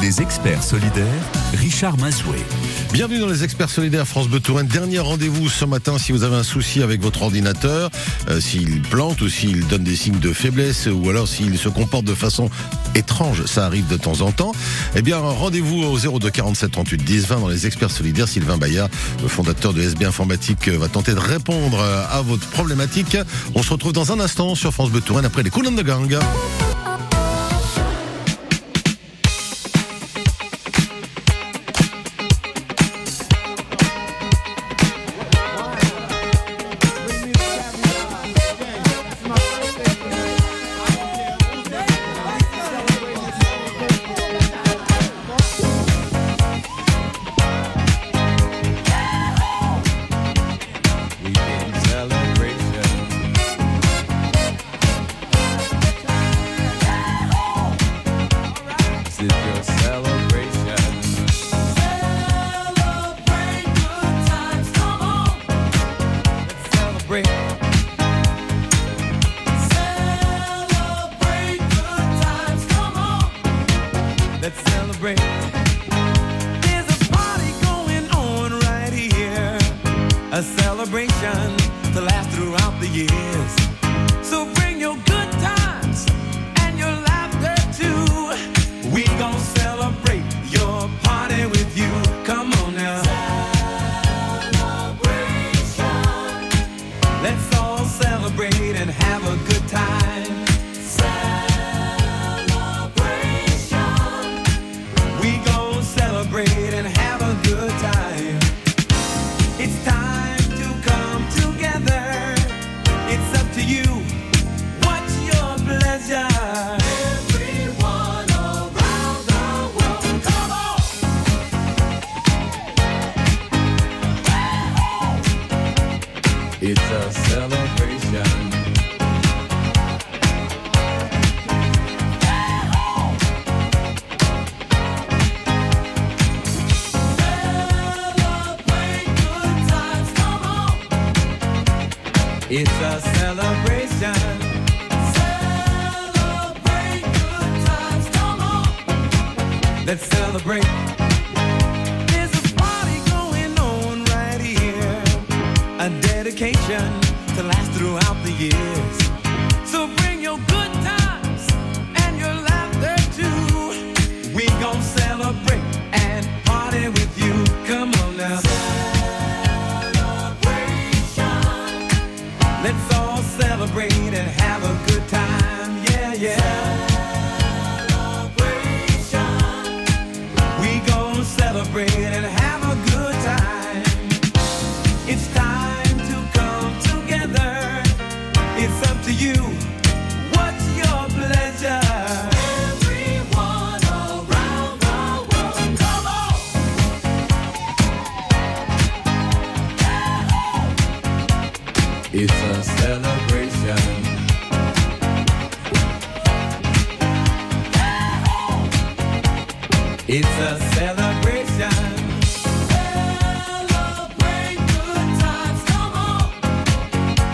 Les experts solidaires, Richard Mazoué. Bienvenue dans les experts solidaires France Bleu Touraine. Dernier rendez-vous ce matin si vous avez un souci avec votre ordinateur, euh, s'il plante ou s'il donne des signes de faiblesse ou alors s'il se comporte de façon étrange, ça arrive de temps en temps. Eh bien, rendez-vous au 02 47 38 10 20 dans les experts solidaires. Sylvain Bayard, le fondateur de SB Informatique, va tenter de répondre à votre problématique. On se retrouve dans un instant sur France Bleu Touraine après les Cool de Gang. break Let's celebrate. There's a party going on right here. A dedication to last throughout the years.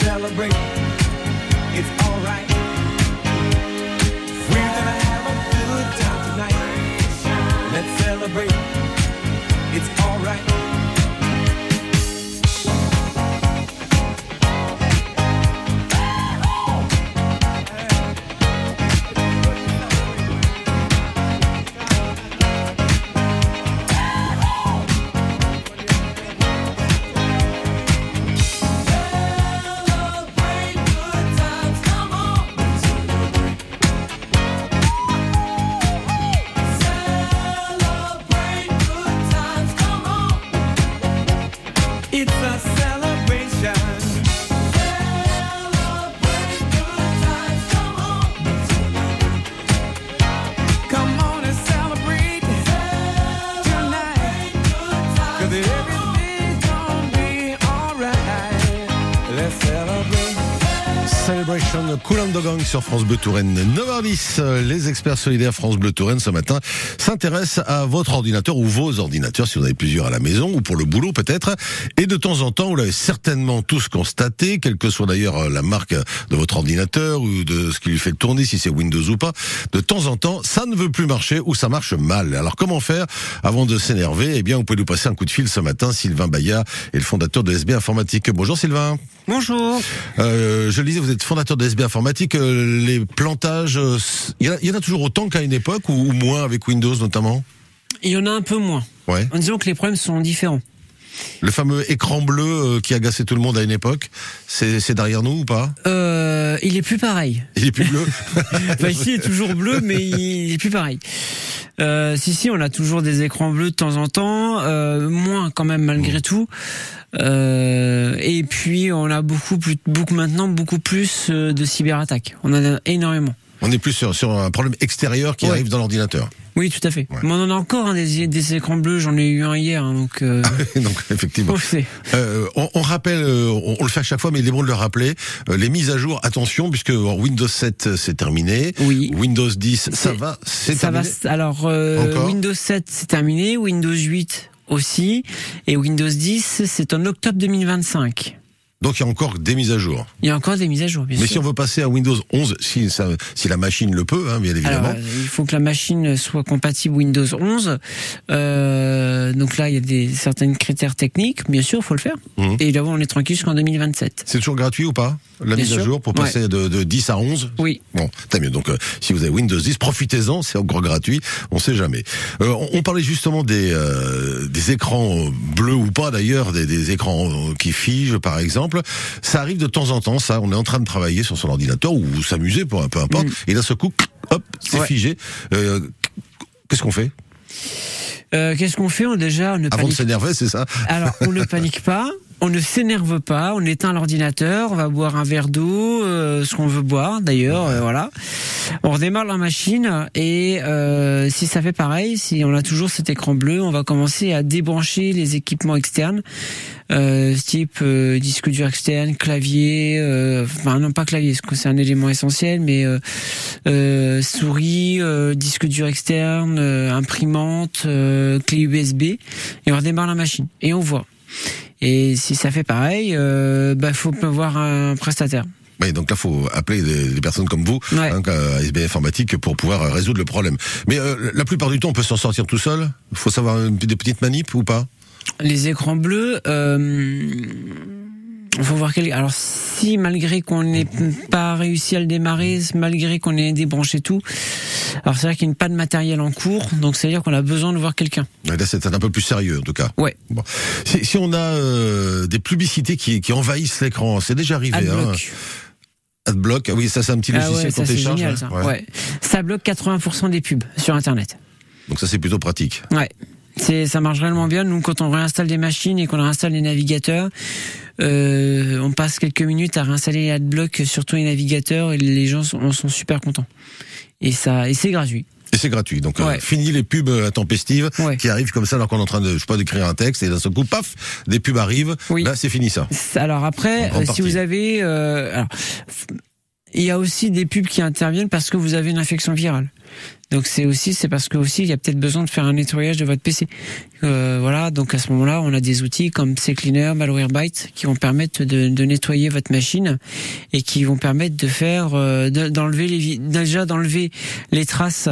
celebrate. It's alright. It's a Celebration Cool and the Gang sur France Bleu Touraine 9h10. Les experts solidaires France Bleu Touraine ce matin s'intéressent à votre ordinateur ou vos ordinateurs si vous en avez plusieurs à la maison ou pour le boulot peut-être. Et de temps en temps, vous l'avez certainement tous constaté, quelle que soit d'ailleurs la marque de votre ordinateur ou de ce qui lui fait tourner, si c'est Windows ou pas, de temps en temps, ça ne veut plus marcher ou ça marche mal. Alors comment faire avant de s'énerver? Eh bien, vous pouvez nous passer un coup de fil ce matin. Sylvain Bayard est le fondateur de SB Informatique. Bonjour Sylvain. Bonjour. Euh, je le disais, vous êtes fondateur de SB Informatique. Euh, les plantages, euh, il y, en a- il y en a toujours autant qu'à une époque ou, ou moins avec Windows notamment? Il y en a un peu moins. Ouais. En disant que les problèmes sont différents. Le fameux écran bleu euh, qui agaçait tout le monde à une époque, c'est derrière nous ou pas? Euh, il est plus pareil. Il est plus bleu Enfin, ici, il est toujours bleu, mais il est plus pareil. Euh, si, si, on a toujours des écrans bleus de temps en temps, euh, moins quand même malgré tout. Euh, et puis, on a beaucoup plus, beaucoup maintenant, beaucoup plus de cyberattaques. On en a énormément. On est plus sur, sur un problème extérieur qui Ouais. arrive dans l'ordinateur. Oui, tout à fait. Ouais. Mais on en a encore hein, des, des écrans bleus. J'en ai eu un hier, hein, donc. Euh, Donc effectivement. Euh, on, on rappelle, euh, on, on le fait à chaque fois, mais il est bon de le rappeler. euh, les mises à jour, attention, puisque Windows 7 euh, c'est terminé. Oui. Windows 10, ça va, c'est Ça va. terminé. Alors euh, Windows 7 c'est terminé, Windows 8 aussi, et Windows 10 c'est en octobre 2025. Donc il y a encore des mises à jour. Il y a encore des mises à jour, bien Mais sûr. si on veut passer à Windows 11, si, ça, si la machine le peut, hein, bien évidemment. Alors, euh, il faut que la machine soit compatible Windows 11. Euh, donc là, il y a des certains critères techniques, bien sûr, faut le faire. Mhm. Et d'abord, on est tranquille jusqu'en 2027. c'est toujours gratuit ou pas La Bien mise à jour pour Ouais. passer de, de 10 à 11 Oui. Bon, tant mieux. Donc, euh, si vous avez Windows 10, profitez-en, c'est encore gratuit. On sait jamais. Euh, on, on parlait justement des euh, des écrans bleus ou pas d'ailleurs, des, des écrans qui figent, par exemple. Ça arrive de temps en temps. Ça, on est en train de travailler sur son ordinateur ou s'amuser, peu, peu importe. Mm. Et d'un seul coup, hop, c'est Ouais. figé. Euh, Qu'est-ce qu'on fait? Euh, Qu'est-ce qu'on fait? On déjà on ne Avant de s'énerver, c'est ça? Alors, on ne panique pas, on ne s'énerve pas, on éteint l'ordinateur, on va boire un verre d'eau, euh, ce qu'on veut boire d'ailleurs, euh, voilà. On redémarre la machine et euh, si ça fait pareil, si on a toujours cet écran bleu, on va commencer à débrancher les équipements externes, euh, type disque dur externe, clavier, enfin non pas clavier, c'est un élément essentiel, mais souris, disque dur externe, imprimante, clé USB, et on redémarre la machine et on voit. Et si ça fait pareil, euh, bah faut voir un prestataire. Oui, donc là, faut appeler des, des personnes comme vous, Ouais. hein, à SB Informatique, pour pouvoir euh, résoudre le problème. Mais euh, la plupart du temps, on peut s'en sortir tout seul? Il faut savoir une- des petites manips ou pas? Les écrans bleus, euh, faut voir quel. Alors si malgré qu'on n'ait pas réussi à le démarrer, malgré qu'on ait débranché tout, alors c'est vrai qu'il n'y a pas de matériel en cours, donc c'est à dire qu'on a besoin de voir quelqu'un. Là, c'est un peu plus sérieux, en tout cas. Ouais. Bon. Si, si on a euh, des publicités qui, qui envahissent l'écran, c'est déjà arrivé. Hein. Adblock. Adblock, ah oui, ça c'est un petit Ah logiciel ouais, qu'on ça c'est télécharge. génial hein. ça. Ouais. Ouais. Ça bloque 80% des pubs sur internet. Donc ça c'est plutôt pratique. Ouais. C'est, ça marche réellement bien. Nous, quand on réinstalle des machines et qu'on réinstalle les navigateurs, euh, on passe quelques minutes à réinstaller les adblock sur tous les navigateurs et les gens sont, en sont super contents. Et ça, et c'est gratuit. Et c'est gratuit. Donc euh, Ouais. fini les pubs euh, intempestives Ouais. qui arrivent comme ça alors qu'on est en train de, je sais pas, d'écrire un texte et d'un seul coup, paf, des pubs arrivent. Oui. Là c'est fini ça. Alors après, euh, si vous avez, euh, alors, il y a aussi des pubs qui interviennent parce que vous avez une infection virale. Donc c'est aussi, c'est parce que aussi il y a peut-être besoin de faire un nettoyage de votre PC. Euh, voilà, donc à ce moment-là, on a des outils comme CCleaner, Malwarebytes qui vont permettre de, de nettoyer votre machine et qui vont permettre de faire, euh, de- d'enlever les, déjà d'enlever les traces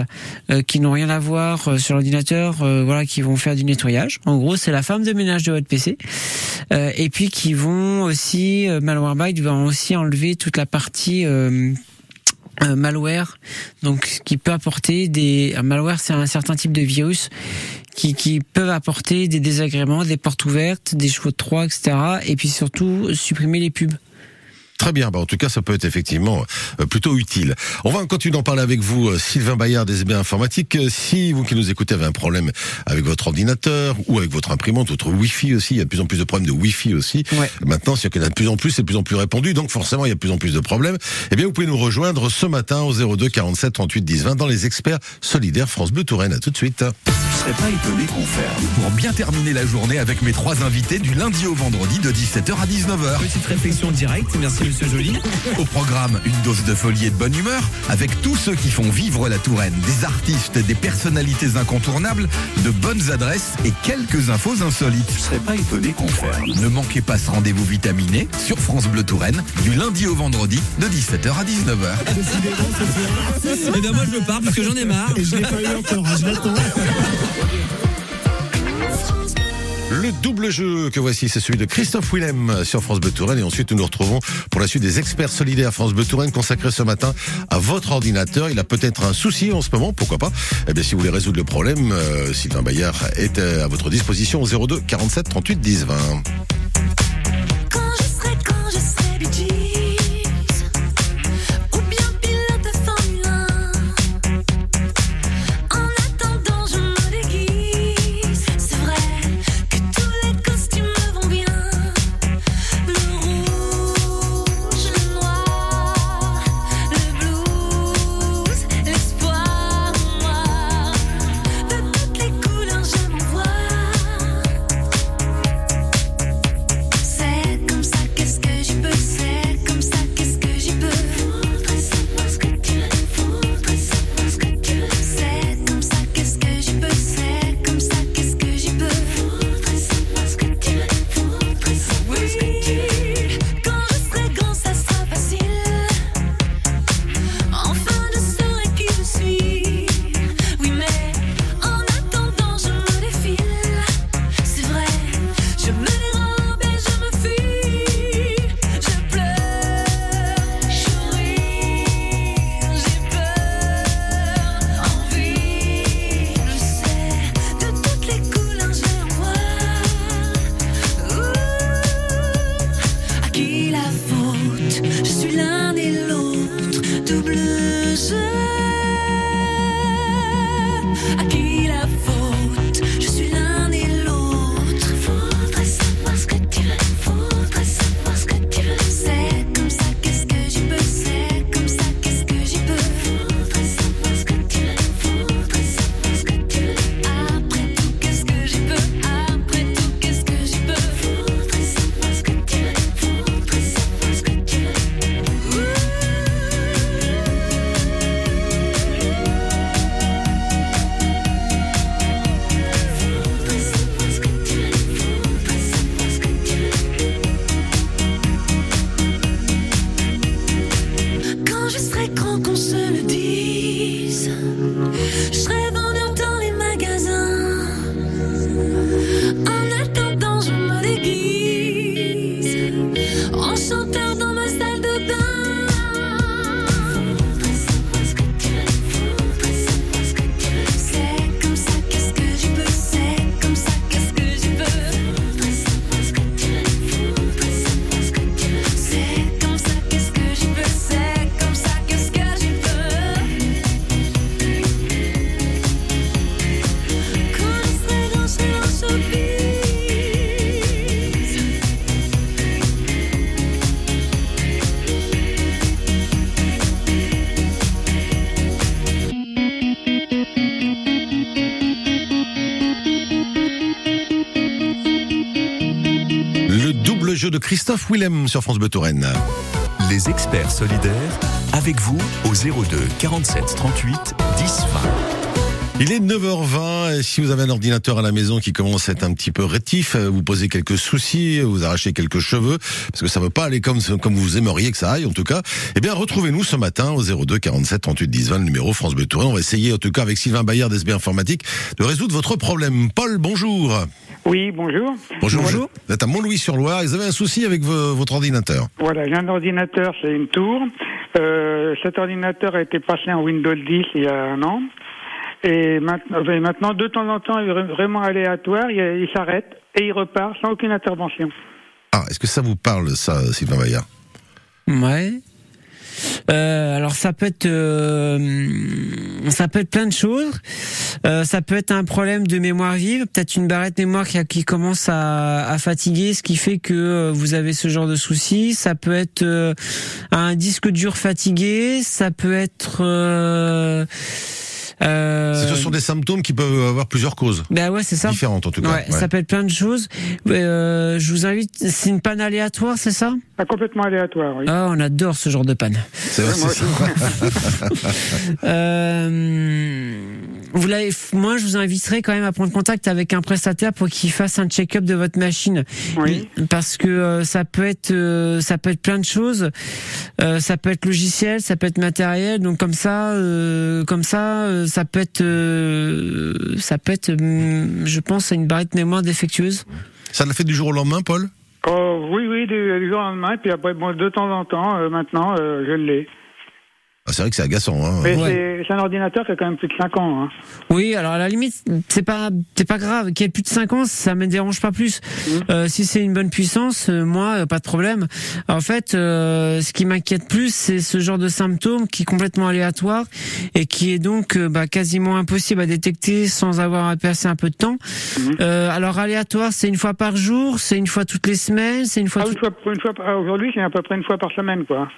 euh, qui n'ont rien à voir euh, sur l'ordinateur, euh, voilà, qui vont faire du nettoyage. En gros, c'est la femme de ménage de votre PC. Euh, et puis qui vont aussi, Malwarebytes va aussi enlever toute la partie malware, donc qui peut apporter des un malware, c'est un certain type de virus qui, qui peuvent apporter des désagréments, des portes ouvertes, des chevaux de Troie, etc. Et puis surtout supprimer les pubs. Très bien, bah, en tout cas ça peut être effectivement euh, plutôt utile. On va continuer d'en parler avec vous, euh, Sylvain Bayard des Informatique. Euh, Si vous qui nous écoutez avez un problème avec votre ordinateur ou avec votre imprimante, votre Wi-Fi aussi, il y a de plus en plus de problèmes de Wi-Fi aussi. Ouais. Maintenant, s'il y en a de plus en plus, c'est de plus en plus répandu, donc forcément il y a de plus en plus de problèmes. Eh bien, vous pouvez nous rejoindre ce matin au 02 47 38 10 20 dans les experts solidaires France Bleu Touraine. À tout de suite. Serais pas étonné qu'on ferme. Pour bien terminer la journée avec mes trois invités du lundi au vendredi de 17h à 19h. Petite réflexion directe, merci Monsieur Joly. Au programme, une dose de folie et de bonne humeur avec tous ceux qui font vivre la Touraine, des artistes, des personnalités incontournables, de bonnes adresses et quelques infos insolites. Je serais pas étonné qu'on ferme. Ne manquez pas ce rendez-vous vitaminé sur France Bleu Touraine du lundi au vendredi de 17h à 19h. Et bien moi je pars parce que j'en ai marre. Et je l'ai pas eu encore, hein, je l'attends. Le double jeu que voici, c'est celui de Christophe Willem sur France Bleu. Et ensuite, nous nous retrouvons pour la suite des experts solidaires France Bleu Touraine consacrés ce matin à votre ordinateur. Il a peut-être un souci en ce moment, pourquoi pas Eh bien, si vous voulez résoudre le problème, euh, Sylvain Bayard est euh, à votre disposition au 02 47 38 10 20. Christophe Willem sur France Bleu Touraine. Les experts solidaires, avec vous au 02 47 38 10 20. Il est 9h20 et si vous avez un ordinateur à la maison qui commence à être un petit peu rétif, euh, vous posez quelques soucis, vous arrachez quelques cheveux, parce que ça veut pas aller comme, comme vous aimeriez que ça aille en tout cas, eh bien retrouvez-nous ce matin au 02 47 38 10 20, le numéro France Bleu Touraine. On va essayer en tout cas avec Sylvain Bayard d'SB Informatique de résoudre votre problème. Paul, bonjour. Oui, bonjour. Bonjour. Vous êtes à Montlouis-sur-Loire, vous avez un souci avec vo- votre ordinateur. Voilà, j'ai un ordinateur, c'est une tour. Euh, cet ordinateur a été passé en Windows 10 il y a un an. Et maintenant, maintenant de temps en temps, il est vra- vraiment aléatoire, il, il s'arrête et il repart sans aucune intervention. Ah, est-ce que ça vous parle ça, Sylvain Bayard Ouais. Euh, alors ça peut être euh, ça peut être plein de choses. Euh, ça peut être un problème de mémoire vive, peut-être une barrette mémoire qui, a- qui commence à, à fatiguer, ce qui fait que euh, vous avez ce genre de soucis. Ça peut être euh, un disque dur fatigué. Ça peut être euh, Ce sont des symptômes qui peuvent avoir plusieurs causes. Bah ouais, c'est ça. Différentes en tout cas. Ouais, Ouais. ça peut être plein de choses. Euh, je vous invite, c'est une panne aléatoire, c'est ça? Ah, complètement aléatoire, oui. Ah, on adore ce genre de panne. C'est vrai, c'est ça. Euh, vous l'avez, moi, je vous inviterai quand même à prendre contact avec un prestataire pour qu'il fasse un check-up de votre machine. Oui. Parce que euh, ça peut être, euh, ça peut être plein de choses. Euh, ça peut être logiciel, ça peut être matériel. Donc comme ça, euh, comme ça, euh, ça peut être, euh, ça peut être, hum, je pense, à une barrette mémoire défectueuse. Ça l'a fait du jour au lendemain, Paul? Oh, oui, oui, du, du jour au lendemain, puis après, bon, de temps en temps, euh, maintenant, euh, je l'ai. Ah, C'est vrai que c'est agaçant. Hein. Mais Ouais. c'est- c'est un ordinateur qui a quand même plus de 5 ans. Hein. Oui, alors à la limite, c'est pas, c'est pas grave. Qu'il y ait plus de 5 ans, ça me dérange pas plus. Euh, si c'est une bonne puissance, euh, moi, euh, pas de problème. En fait, euh, ce qui m'inquiète plus, c'est ce genre de symptômes qui est complètement aléatoire et qui est donc euh, bah, quasiment impossible à détecter sans avoir à passer un peu de temps. Euh, alors aléatoire, c'est une fois par jour, c'est une fois toutes les semaines, c'est une fois, Ah, toutes- une fois, une fois par- aujourd'hui, c'est à peu près une fois par semaine, quoi.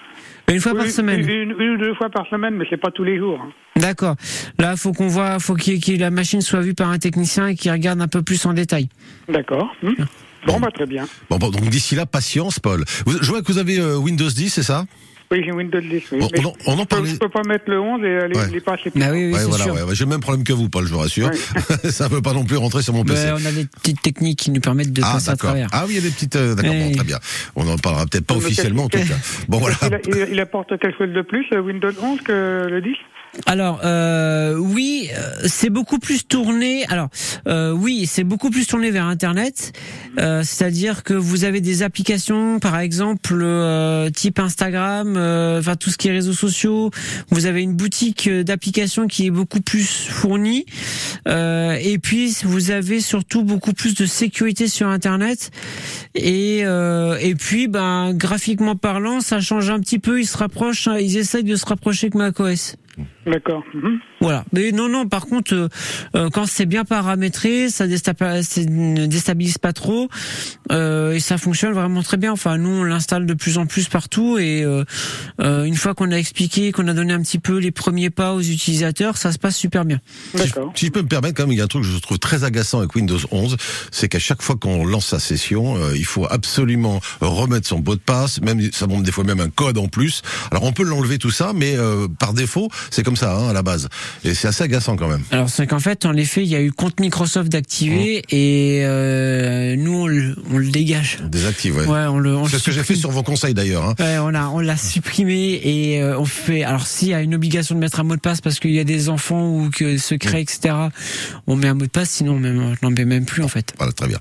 Une fois par Une- semaine. Une, une ou deux fois par semaine, mais c'est pas tous les jours. hein. D'accord. Là, faut qu'on voit, faut qu'il que la machine soit vue par un technicien et qu'il regarde un peu plus en détail. D'accord. Hmm. Bon, bah, très bien. Bon, bon, donc d'ici là, patience, Paul. Vous, je vois que vous avez euh, Windows 10, c'est ça? Oui, j'ai Windows 10. Oui. Bon, on en- on en je peux- parlait- Je peux pas mettre le 11 et aller Ouais. les passer. Bah oui, oui, Ouais, voilà, ouais, ouais, j'ai le même problème que vous, Paul, je vous rassure. ça peut pas non plus rentrer sur mon PC. Ben, on a des petites techniques qui nous permettent de ah, passer à travers. Ah oui, il y a des petites. euh, d'accord, bon, très bien. On en parlera peut-être pas officiellement, en tout cas. Bon, voilà. Il, a- il- il apporte quelque chose de plus, euh, Windows 11, que le 10 Alors euh, oui, euh, c'est beaucoup plus tourné. Alors euh, oui, c'est beaucoup plus tourné vers Internet. C'est-à-dire que vous avez des applications, par exemple type Instagram, enfin tout ce qui est réseaux sociaux. Vous avez une boutique d'applications qui est beaucoup plus fournie. Et puis vous avez surtout beaucoup plus de sécurité sur Internet. Et et puis ben graphiquement parlant, ça change un petit peu. Ils se rapprochent, hein, ils essayent de se rapprocher que macOS. D'accord. Mhm. Voilà. Mais non, non. Par contre, euh, euh, quand c'est bien paramétré, ça ne déstabilise pas trop euh, et ça fonctionne vraiment très bien. Enfin, nous, on l'installe de plus en plus partout et euh, euh, une fois qu'on a expliqué, qu'on a donné un petit peu les premiers pas aux utilisateurs, ça se passe super bien. Si je, D'accord. si je peux me permettre, quand même, il y a un truc que je trouve très agaçant avec Windows 11, c'est qu'à chaque fois qu'on lance sa session, euh, il faut absolument remettre son mot de passe, même ça montre des fois même un code en plus. Alors on peut l'enlever tout ça, mais euh, par défaut, c'est comme ça hein, à la base, et c'est assez agaçant quand même. Alors c'est qu'en fait, en effet, il y a eu compte Microsoft d'activer et euh, nous on le, on le dégage. Désactive. Ouais. Ouais, on le. on c'est le ce que j'ai fait sur vos conseils d'ailleurs. Hein. Ouais, on a on l'a supprimé et euh, on fait alors s'il y a une obligation de mettre un mot de passe parce qu'il y a des enfants ou que secret etc. On met un mot de passe sinon même je n'en mets même plus en fait. Voilà, très bien.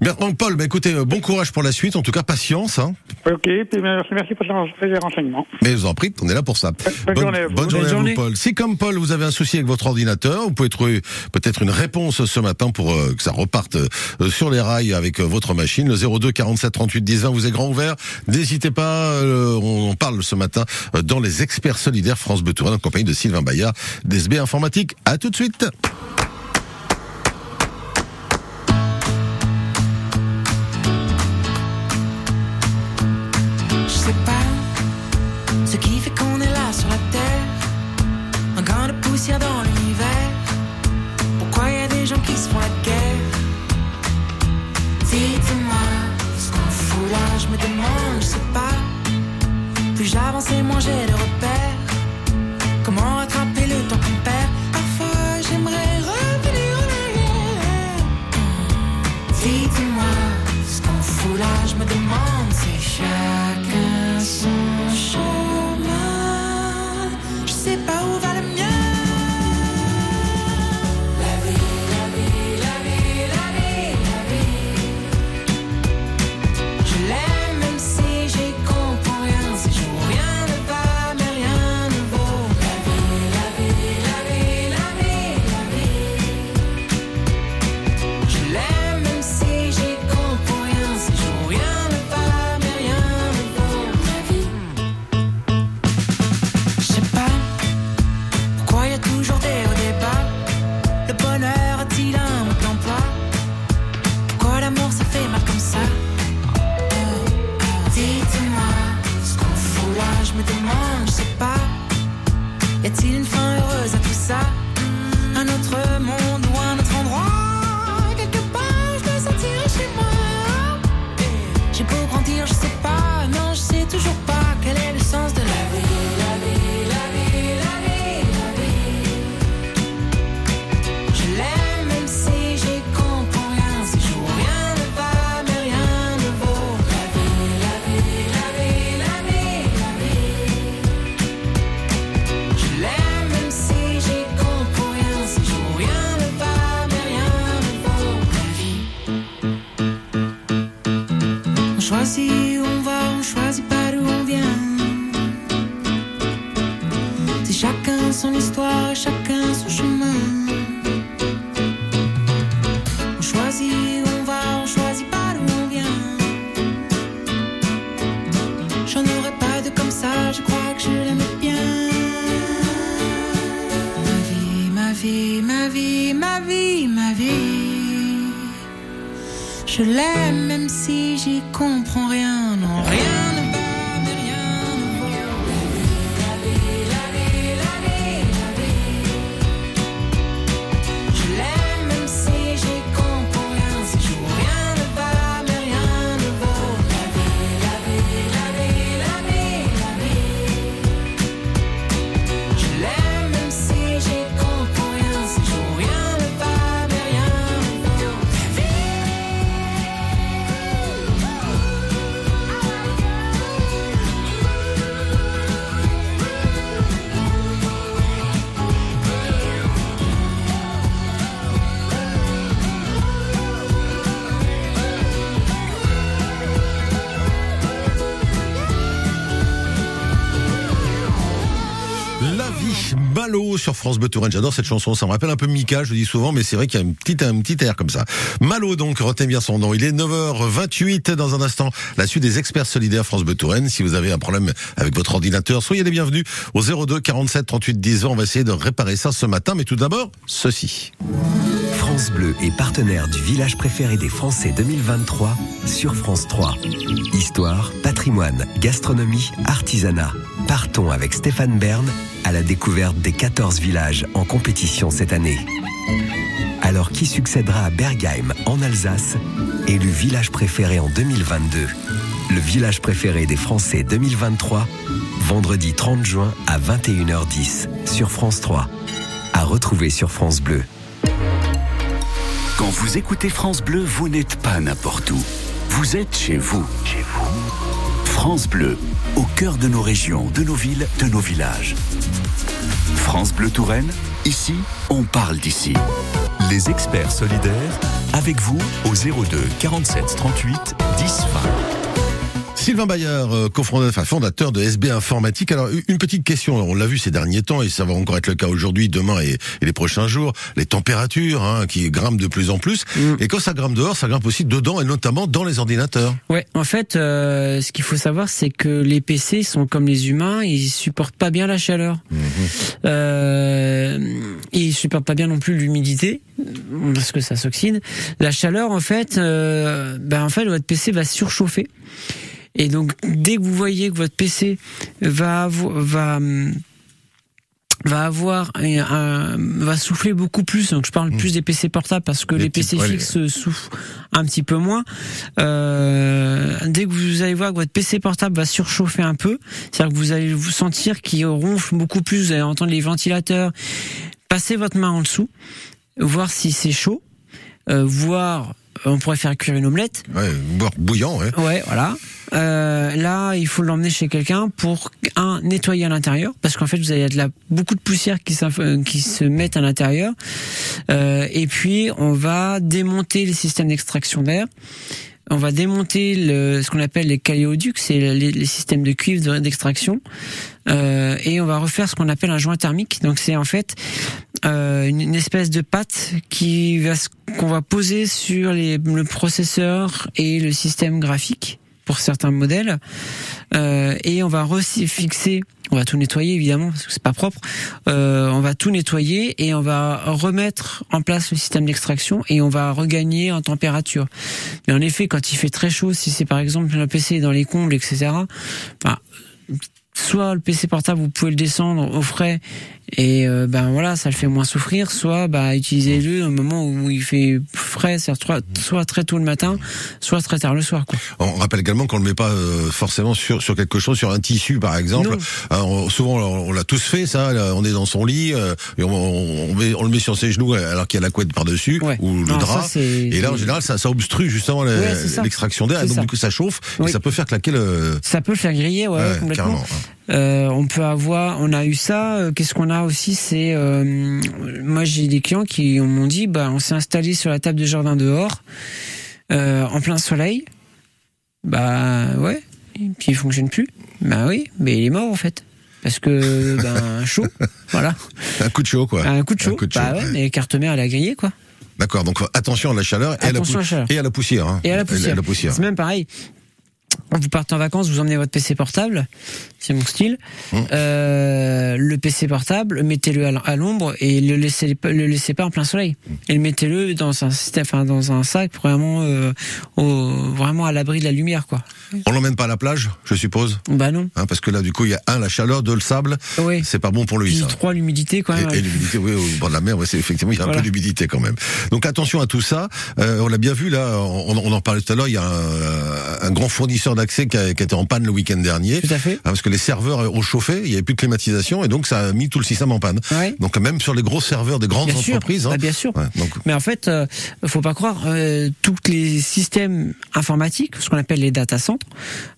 Bien, donc Paul, bah, écoutez, euh, bon courage pour la suite. En tout cas, patience. Hein. Ok, puis merci, merci pour ces renseignements. Mais je vous en prie, on est là pour ça. Bonne journée à vous. bonne journée Bonne à vous, journée. Si comme Paul, vous avez un souci avec votre ordinateur, vous pouvez trouver peut-être une réponse ce matin pour euh, que ça reparte euh, sur les rails avec euh, votre machine. Le 02 47 38 10 20 vous est grand ouvert. N'hésitez pas, on parle ce matin dans les experts solidaires France Bleu en compagnie de Sylvain Bayard d'SB Informatique. À tout de suite. Moins j'ai de choisis Malo sur France Bleu Touraine. J'adore cette chanson. Ça me rappelle un peu Mika, je le dis souvent, mais c'est vrai qu'il y a un petit, air comme ça. Malo, donc, retenez bien son nom. Il est 9h28 dans un instant. La suite des experts solidaires France Bleu Touraine. Si vous avez un problème avec votre ordinateur, soyez les bienvenus au 02 47 38 10 On va essayer de réparer ça ce matin. Mais tout d'abord, ceci. France Bleu est partenaire du village préféré des Français 2023 sur France 3. Histoire, patrimoine, gastronomie, artisanat. Partons avec Stéphane Bern à la découverte des 14 villages en compétition cette année. Alors qui succédera à Bergheim en Alsace, élu village préféré en 2022 Le village préféré des Français 2023, vendredi 30 juin à 21h10 sur France 3. À retrouver sur France Bleu. Quand vous écoutez France Bleu, vous n'êtes pas n'importe où. Vous êtes chez vous. Chez vous. France Bleu, au cœur de nos régions, de nos villes, de nos villages. France Bleu Touraine, ici, on parle d'ici. Les experts solidaires, avec vous au 02 47 38 10 20. Sylvain Bayard, euh, cofondateur, enfin, fondateur de SB Informatique. Alors, une petite question. On l'a vu ces derniers temps et ça va encore être le cas aujourd'hui, demain et, et les prochains jours. Les températures hein, qui grimpent de plus en plus. Mm. Et quand ça grimpe dehors, ça grimpe aussi dedans et notamment dans les ordinateurs. Ouais, en fait, euh, ce qu'il faut savoir, c'est que les PC sont comme les humains, ils supportent pas bien la chaleur. Euh, et ils supportent pas bien non plus l'humidité parce que ça s'oxyde. La chaleur, en fait, euh, ben en fait, votre PC va surchauffer. Et donc, dès que vous voyez que votre PC va va hum, va avoir un, va souffler beaucoup plus. Donc je parle plus des PC portables parce que Les PC ouais, fixes soufflent un petit peu moins. Euh, dès que vous allez voir que votre PC portable va surchauffer un peu, c'est-à-dire que vous allez vous sentir qu'il ronfle beaucoup plus, vous allez entendre les ventilateurs. Passez votre main en dessous, voir si c'est chaud, euh, voir on pourrait faire cuire une omelette. Ouais, boire bouillant, ouais. Ouais, voilà. Euh, là, il faut l'emmener chez quelqu'un pour un nettoyer à l'intérieur, parce qu'en fait, vous avez de la beaucoup de poussière qui, euh, qui se mettent à l'intérieur. Euh, et puis, on va démonter les systèmes d'extraction d'air. On va démonter le, ce qu'on appelle les caléoducs, c'est les, les systèmes de cuivre de- d'extraction, euh, et on va refaire ce qu'on appelle un joint thermique. Donc c'est en fait euh, une, espèce de pâte qui va qu'on va poser sur les, le processeur et le système graphique pour certains modèles, euh, et on va fixer. On va tout nettoyer évidemment parce que c'est pas propre. Euh, on va tout nettoyer et on va remettre en place le système d'extraction et on va regagner en température. Mais en effet, quand il fait très chaud, si c'est par exemple un PC dans les combles, etc. Enfin, soit le PC portable, vous pouvez le descendre au frais et euh, ben voilà, ça le fait moins souffrir. Soit bah utilisez-le au moment où il fait frais, soit, très tôt le matin, soit très tard le soir. Quoi. On rappelle également qu'on ne le met pas euh, forcément sur sur quelque chose, sur un tissu par exemple. Alors, on- souvent on, on l'a tous fait ça. là, on est dans son lit euh, et on, on, met- on le met sur ses genoux alors qu'il y a la couette par dessus Ouais. ou le Non, ça, drap. c'est- et là en général ça, ça obstrue justement Ouais, ça. l'extraction d'air. Donc ça. du coup ça chauffe et Oui. ça peut faire claquer le. Ça peut le faire griller, ouais, Ouais, complètement. Euh, on peut avoir, on a eu ça. euh, Qu'est-ce qu'on a aussi C'est, euh, moi j'ai des clients qui m'ont dit, bah on s'est installé sur la table de jardin dehors, en plein soleil. Bah ouais, et puis il fonctionne plus. Bah oui, mais il est mort en fait. Parce que ben chaud, voilà, Un coup de chaud quoi. un coup de chaud. Un coup de bah chaud, ouais, ouais. mais carte mère elle a grillé quoi. D'accord. Donc attention à la chaleur et, à la, à la chaleur. et à la poussière. hein. Et à la poussière. poussière. C'est même pareil. Vous partez en vacances, vous emmenez votre PC portable, c'est mon style. Mmh. Euh, le PC portable, mettez-le à l'ombre et le laissez le laissez pas en plein soleil. Et mettez-le dans un système, enfin dans un sac vraiment euh, au, vraiment à l'abri de la lumière quoi. On l'emmène pas à la plage, je suppose? Bah non. Hein, Parce que là, du coup, il y a un, la chaleur, deux, le sable. Oui. C'est pas bon pour lui, ça. trois l'humidité quand même. Et, et l'humidité, oui, au bord de la mer, ouais, c'est effectivement, il y a un peu d'humidité quand même. Donc attention à tout ça. Euh, on l'a bien vu là, on, on en parlait tout à l'heure. Il y a un, un grand fournisseur d'accès qui, qui était en panne le week-end dernier, Tout à fait. hein, parce que les serveurs ont chauffé, il y avait plus de climatisation, et donc ça a mis tout le système en panne. Ouais. Donc même sur les gros serveurs des grandes Bien sûr. entreprises. hein. Bah, bien sûr. Ouais, donc Mais en fait, euh, faut pas croire, euh, tous les systèmes informatiques, ce qu'on appelle les data centers,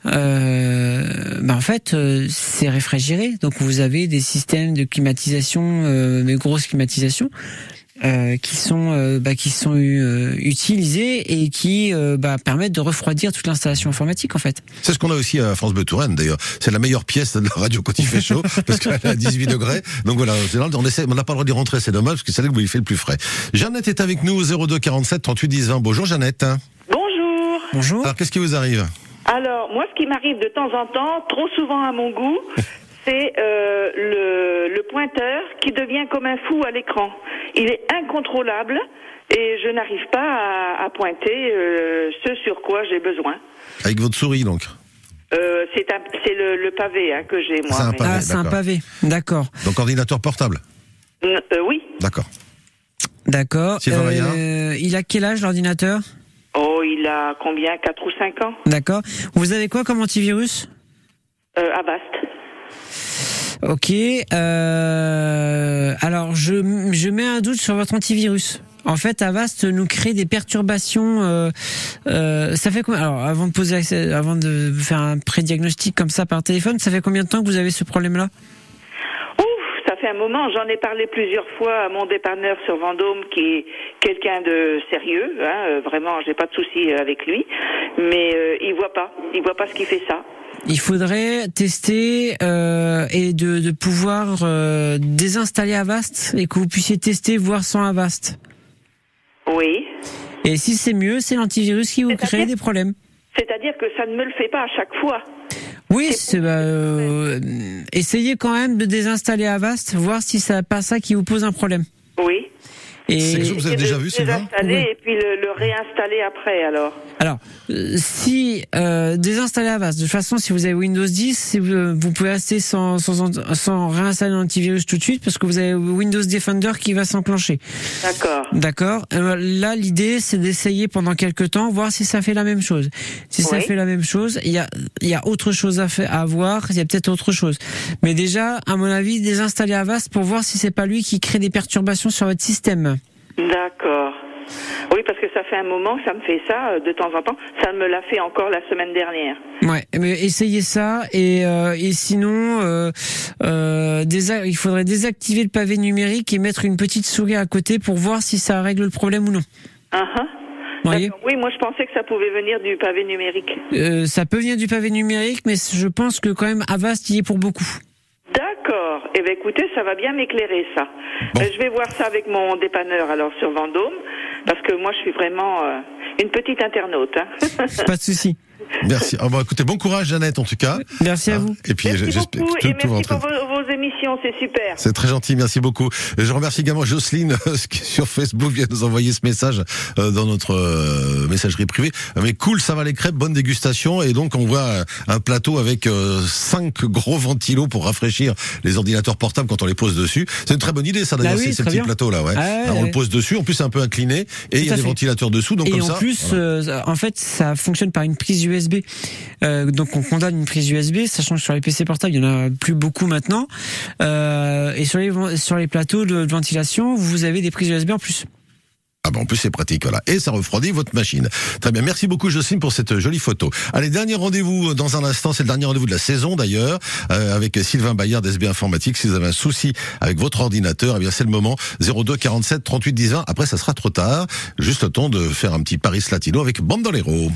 euh, bah en fait, euh, c'est réfrigéré. Donc vous avez des systèmes de climatisation, de grosses climatisations. Euh, qui sont euh, bah, qui sont euh, utilisés et qui euh, bah, permettent de refroidir toute l'installation informatique en fait. c'est ce qu'on a aussi à France Bleu Touraine d'ailleurs. C'est la meilleure pièce de la radio quand il fait chaud parce qu'elle est à 18 degrés. Donc voilà, on essaie, on n'a pas le droit d'y rentrer, c'est dommage parce que c'est là où il fait le plus frais. Jeannette est avec nous au 02 47 38 10 20. Bonjour Jeannette. Bonjour. Bonjour. Alors qu'est-ce qui vous arrive? Alors, moi, ce qui m'arrive de temps en temps, trop souvent à mon goût, c'est euh, le, le pointeur qui devient comme un fou à l'écran. Il est incontrôlable et je n'arrive pas à, à pointer euh, ce sur quoi j'ai besoin. Avec votre souris donc. Euh, c'est le, le pavé hein, que j'ai, moi. C'est un mais- pavé. Ah, c'est un d'accord. pavé. D'accord. Donc ordinateur portable. Euh, oui. D'accord. D'accord. Euh, il a quel âge l'ordinateur? Oh, il a combien? 4 ou 5 ans? D'accord. Vous avez quoi comme antivirus? Euh, Avast. Ok. Euh, alors, je, je mets un doute sur votre antivirus. En fait, Avast nous crée des perturbations. Euh, euh, ça fait quoi Alors, avant de poser, avant de faire un pré-diagnostic comme ça par téléphone, ça fait combien de temps que vous avez ce problème-là? Ça fait un moment. J'en ai parlé plusieurs fois à mon dépanneur sur Vendôme, qui est quelqu'un de sérieux. Hein, vraiment, j'ai pas de souci avec lui, mais il voit pas. Il voit pas ce qui fait ça. Il faudrait tester euh, et de, de pouvoir euh, désinstaller Avast et que vous puissiez tester voir sans Avast. Oui. Et si c'est mieux, c'est l'antivirus qui vous crée des problèmes. C'est-à-dire que ça ne me le fait pas à chaque fois. Oui, c'est bah, euh, essayez quand même de désinstaller Avast, voir si ça pas ça qui vous pose un problème. Oui. Et C'est quelque chose que vous avez déjà vu, Sylvain désinstaller Oui. et puis le, le réinstaller après, alors. alors, euh, si euh, désinstaller Avast, de toute façon, si vous avez Windows 10, si vous, vous pouvez rester sans, sans, sans réinstaller l'antivirus tout de suite parce que vous avez Windows Defender qui va s'enclencher. D'accord. D'accord. Euh, là, l'idée, c'est d'essayer pendant quelques temps, voir si ça fait la même chose. Si ça fait la même chose, il y a, il y a autre chose à, faire, à voir. Il y a peut-être autre chose. Mais déjà, à mon avis, désinstaller Avast pour voir si c'est pas lui qui crée des perturbations sur votre système. D'accord. Oui, parce que ça fait un moment que ça me fait ça euh, de temps en temps. Ça me l'a fait encore la semaine dernière. Ouais, mais essayez ça et, euh, et sinon, euh, euh, il faudrait désactiver le pavé numérique et mettre une petite souris à côté pour voir si ça règle le problème ou non. Voyez D'accord. Oui, moi je pensais que ça pouvait venir du pavé numérique. Euh, ça peut venir du pavé numérique, mais je pense que quand même Avast y est pour beaucoup. D'accord. Eh bien, écoutez, ça va bien m'éclairer, ça. Bon. Euh, je vais voir ça avec mon dépanneur, alors, sur Vendôme, parce que moi, je suis vraiment euh, une petite internaute. Hein. Pas de souci. Merci. Ah, bon, écoutez, bon courage, Jeannette, en tout cas. Merci à Hein, vous. Et puis, merci j'espère beaucoup, que tout, et tout merci pour vos, vos émissions, c'est super. C'est très gentil, merci beaucoup. Je remercie également Jocelyne qui sur Facebook vient nous envoyer ce message euh, dans notre euh, messagerie privée. Mais cool, ça va les crêpes, bonne dégustation et donc on voit un plateau avec euh, cinq gros ventilos pour rafraîchir les ordinateurs portables quand on les pose dessus. C'est une très bonne idée ça d'ailleurs, Bah oui, ces- petits bien. plateaux là, ouais. Ah ouais, Alors, on ouais. le pose dessus, en plus c'est un peu incliné et il y a des fait. ventilateurs dessous, donc Et comme en ça. plus, voilà. euh, en fait, ça fonctionne par une prise USB. Euh, donc on condamne une prise USB, sachant que sur les PC portables, il y en a plus beaucoup maintenant. Euh, et sur les plateaux de ventilation, vous avez des prises USB en plus. Ah ben en plus c'est pratique, voilà. Et ça refroidit votre machine. Très bien, merci beaucoup Jocelyne pour cette jolie photo. Allez, dernier rendez-vous euh, dans un instant, c'est le dernier rendez-vous de la saison d'ailleurs, euh, avec Sylvain Bayard d'SB Informatique. Si vous avez un souci avec votre ordinateur, eh bien c'est le moment. 02 47 38 10 20. Après ça sera trop tard. Juste le temps de faire un petit Paris Latino avec Bandolero.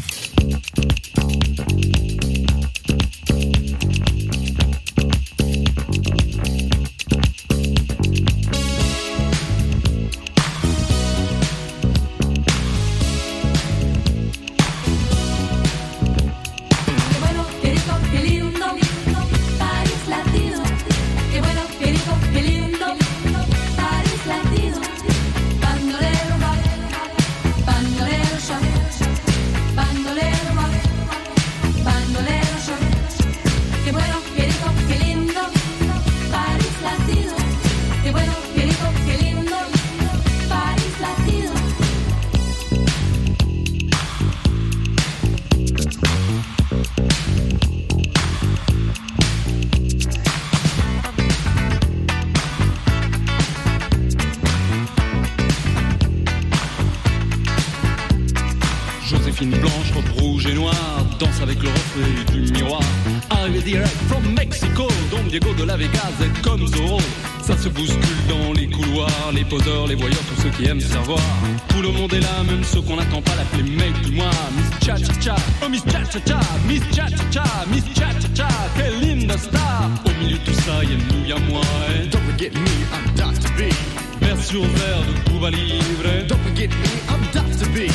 Diego de la Vegas est comme Zorro. Ça se bouscule dans les couloirs, les poseurs, les voyeurs, tous ceux qui aiment se faire voir. Tout le monde est là, même ceux qu'on n'attend pas l'appeler mec du mois. Miss Cha Cha Cha, oh Miss Cha Cha Cha, Miss Cha Cha Cha, Miss Cha Cha Cha, quelle linda star. Au milieu de tout ça, y'a nous, y'a moi. Et don't forget me, I'm Dr. B. Vers sur verre de Cuba Libre. Don't forget me, I'm Dr. B.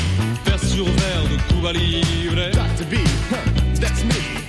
Vers sur verre de Cuba Libre. Dr. B, huh, that's me.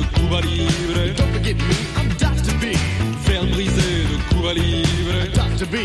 De Cuba Libre. Don't forget me, I'm Dr. B. Verre brisé de Cuba Libre. Dr. B,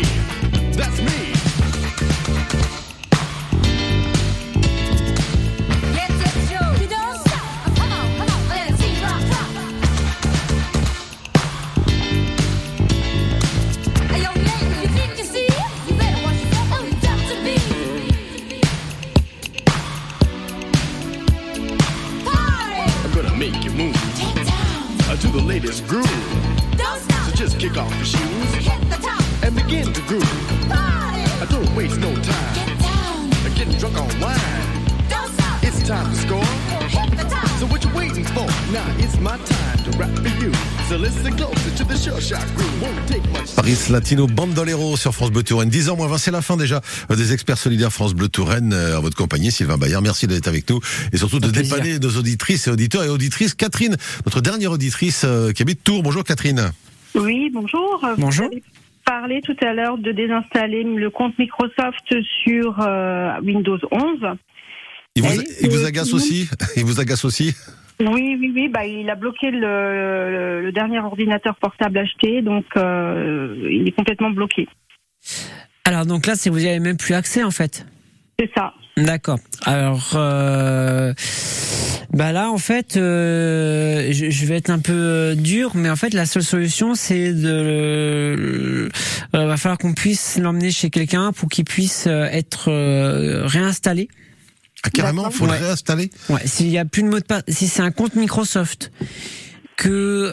Latino Bandolero sur France Bleu Touraine. 10 ans moins 20, c'est la fin déjà euh, des experts solidaires France Bleu Touraine. Euh, En votre compagnie, Sylvain Bayard, merci d'être avec nous et surtout de plaisir. dépanner nos auditrices et auditeurs et auditrices. Catherine, notre dernière auditrice euh, qui habite Tours. Bonjour Catherine. Oui, bonjour. Bonjour. Vous avez parlé tout à l'heure de désinstaller le compte Microsoft sur euh, Windows 11. Il vous, Salut. il vous agace aussi? Il vous agace aussi? Oui, oui, oui. Bah, il a bloqué le, le- le dernier ordinateur portable acheté, donc euh, il est complètement bloqué. Alors donc là, c'est vous y avez même plus accès en fait. C'est ça. D'accord. Alors, euh, bah là, en fait, euh, je, je vais être un peu euh, dur, mais en fait, la seule solution, c'est de, euh, va falloir qu'on puisse l'emmener chez quelqu'un pour qu'il puisse être réinstallé. Ah, Carrément, D'accord. faut le Ouais. réinstaller Ouais, s'il y a plus de mot de passe, si c'est un compte Microsoft, que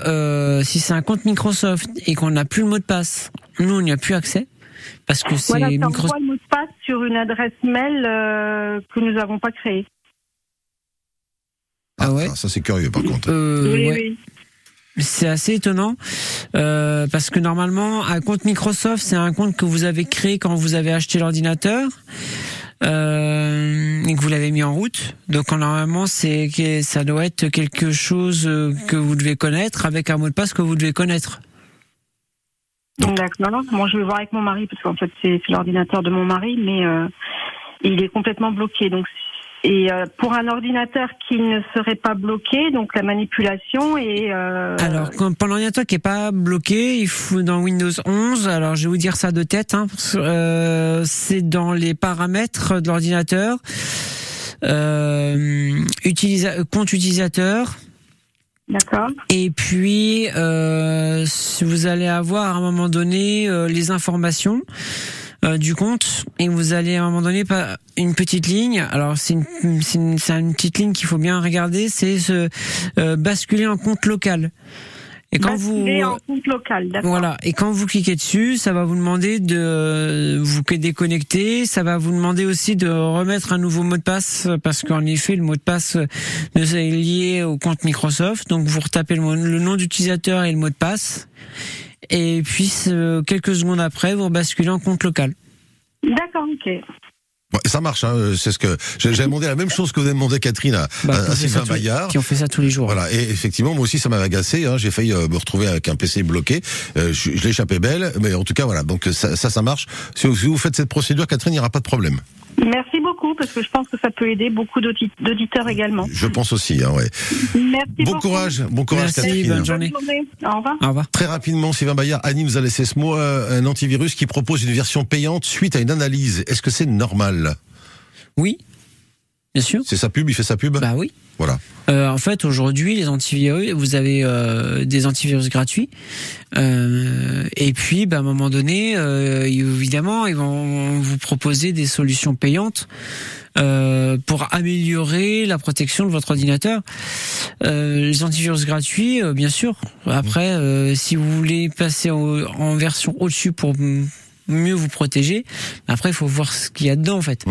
euh, si c'est un compte Microsoft et qu'on n'a plus le mot de passe, nous on n'y a plus accès parce que c'est Voilà, Microsoft. le mot de passe sur une adresse mail euh, que nous n'avons pas créée. Ah ouais. Ça c'est curieux par contre. Euh, oui, ouais. oui. C'est assez étonnant euh, parce que normalement un compte Microsoft c'est un compte que vous avez créé quand vous avez acheté l'ordinateur euh, et que vous l'avez mis en route. Donc normalement c'est ça doit être quelque chose euh, que vous devez connaître avec un mot de passe que vous devez connaître. D'accord. Bon, je vais voir avec mon mari parce qu'en fait c'est l'ordinateur de mon mari, mais euh, il est complètement bloqué. Donc et euh, pour un ordinateur qui ne serait pas bloqué, donc la manipulation et euh, Alors, quand, pour l'ordinateur qui est pas bloqué, il faut dans Windows 11. Alors, je vais vous dire ça de tête. Hein, euh, c'est dans les paramètres de l'ordinateur. Euh, utilisa- compte utilisateur. D'accord. Et puis, euh, vous allez avoir à un moment donné euh, les informations euh, du compte et vous allez à un moment donné pas une petite ligne. Alors c'est une, une, une petite ligne qu'il faut bien regarder, c'est se euh, basculer en compte local. Et quand Basculer vous en compte local, voilà, et quand vous cliquez dessus, ça va vous demander de vous déconnecter, ça va vous demander aussi de remettre un nouveau mot de passe parce qu'en effet, le mot de passe euh, est lié au compte Microsoft. Donc vous retapez le, le nom d'utilisateur et le mot de passe. Et puis euh, quelques secondes après, vous basculez en compte local. D'accord, ok. Ouais, ça marche, hein, c'est ce que j'ai demandé la même chose que vous avez demandé Catherine à, Bah, à- qui à ont fait ça Sylvain tous- Bayard. Qui ont fait ça tous les jours. Voilà, et effectivement, moi aussi, ça m'avait agacé. Hein, j'ai failli euh, me retrouver avec un PC bloqué. Euh, je je l'ai échappé belle, mais en tout cas, voilà. Donc ça, ça, ça marche. Si vous, si vous faites cette procédure, Catherine, il n'y aura pas de problème. Merci beaucoup parce que je pense que ça peut aider beaucoup d'audi- d'auditeurs également. Je pense aussi. Hein, ouais. Merci Bon beaucoup. courage, bon courage, Merci, Catherine. bonne journée. Au revoir. Au revoir. Très rapidement, Sylvain Bayard, Annie nous a laissé ce mot, euh, un antivirus qui propose une version payante suite à une analyse. Est-ce que c'est normal? Oui, bien sûr. C'est sa pub, il fait sa pub Bah oui. Voilà. Euh, en fait, aujourd'hui, les antivirus, vous avez euh, des antivirus gratuits. Euh, et puis, bah, à un moment donné, euh, évidemment, ils vont vous proposer des solutions payantes euh, pour améliorer la protection de votre ordinateur. Euh, les antivirus gratuits, euh, bien sûr. Après, euh, si vous voulez passer au- en version au-dessus pour mieux vous protéger, après, il faut voir ce qu'il y a dedans, en fait.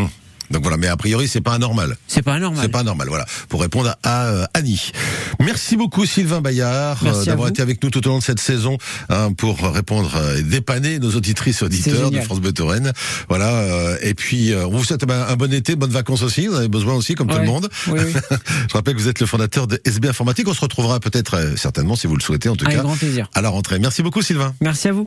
Donc voilà, mais a priori, c'est pas anormal. C'est pas anormal. C'est pas anormal, voilà. Pour répondre à, à, euh, Annie. Merci beaucoup Sylvain Bayard euh, d'avoir été avec nous tout au long de cette saison hein, pour répondre euh, et dépanner nos auditrices et auditeurs de. France Bleu Touraine. Voilà. et puis on vous souhaite ben, un bon été, bonnes vacances aussi. Vous en avez besoin aussi, comme tout le monde. Oui, oui. Je rappelle que vous êtes le fondateur de SB Informatique. On se retrouvera peut-être certainement, si vous le souhaitez, en tout Avec cas, grand plaisir. à la rentrée. Merci beaucoup Sylvain. Merci à vous.